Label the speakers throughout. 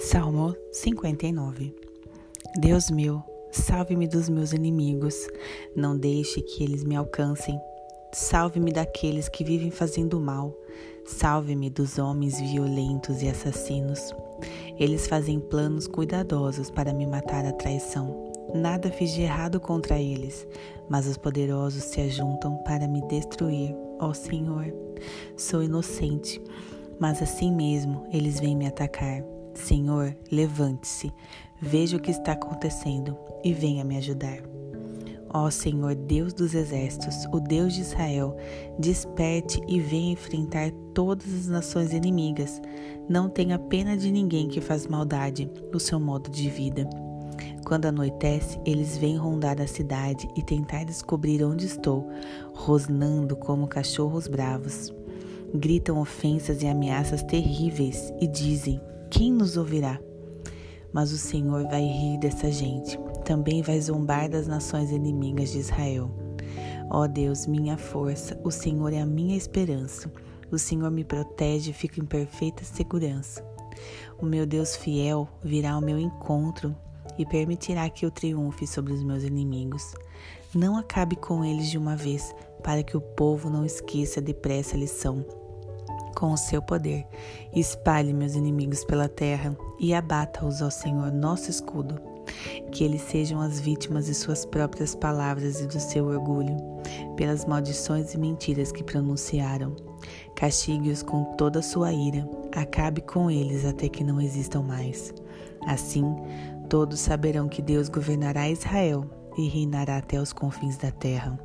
Speaker 1: Salmo 59 Deus meu, salve-me dos meus inimigos, não deixe que eles me alcancem. Salve-me daqueles que vivem fazendo mal, salve-me dos homens violentos e assassinos. Eles fazem planos cuidadosos para me matar à traição. Nada fiz de errado contra eles, mas os poderosos se ajuntam para me destruir. Ó Senhor, sou inocente, mas assim mesmo eles vêm me atacar. Senhor, levante-se, veja o que está acontecendo e venha me ajudar. Ó Senhor, Deus dos exércitos, o Deus de Israel, desperte e venha enfrentar todas as nações inimigas. Não tenha pena de ninguém que faz maldade no seu modo de vida. Quando anoitece, eles vêm rondar a cidade e tentar descobrir onde estou, rosnando como cachorros bravos. Gritam ofensas e ameaças terríveis e dizem: quem nos ouvirá? Mas o Senhor vai rir dessa gente, também vai zombar das nações inimigas de Israel. Ó Deus, minha força, o Senhor é a minha esperança. O Senhor me protege e fico em perfeita segurança. O meu Deus fiel virá ao meu encontro e permitirá que eu triunfe sobre os meus inimigos. Não acabe com eles de uma vez, para que o povo não esqueça depressa a lição com o seu poder. Espalhe meus inimigos pela terra e abata-os, ó Senhor, nosso escudo. Que eles sejam as vítimas de suas próprias palavras e do seu orgulho, pelas maldições e mentiras que pronunciaram. Castigue-os com toda a sua ira, acabe com eles até que não existam mais. Assim, todos saberão que Deus governará Israel e reinará até os confins da terra.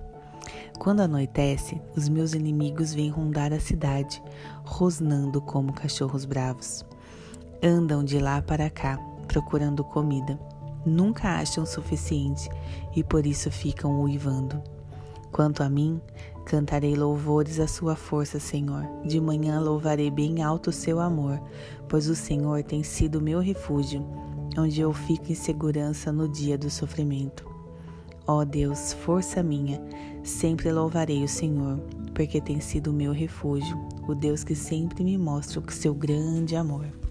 Speaker 1: Quando anoitece, os meus inimigos vêm rondar a cidade, rosnando como cachorros bravos. Andam de lá para cá, procurando comida. Nunca acham o suficiente e por isso ficam uivando. Quanto a mim, cantarei louvores à sua força, Senhor. De manhã louvarei bem alto o seu amor, pois o Senhor tem sido meu refúgio, onde eu fico em segurança no dia do sofrimento. Ó Deus, força minha, sempre louvarei o Senhor, porque tem sido o meu refúgio, o Deus que sempre me mostra o seu grande amor.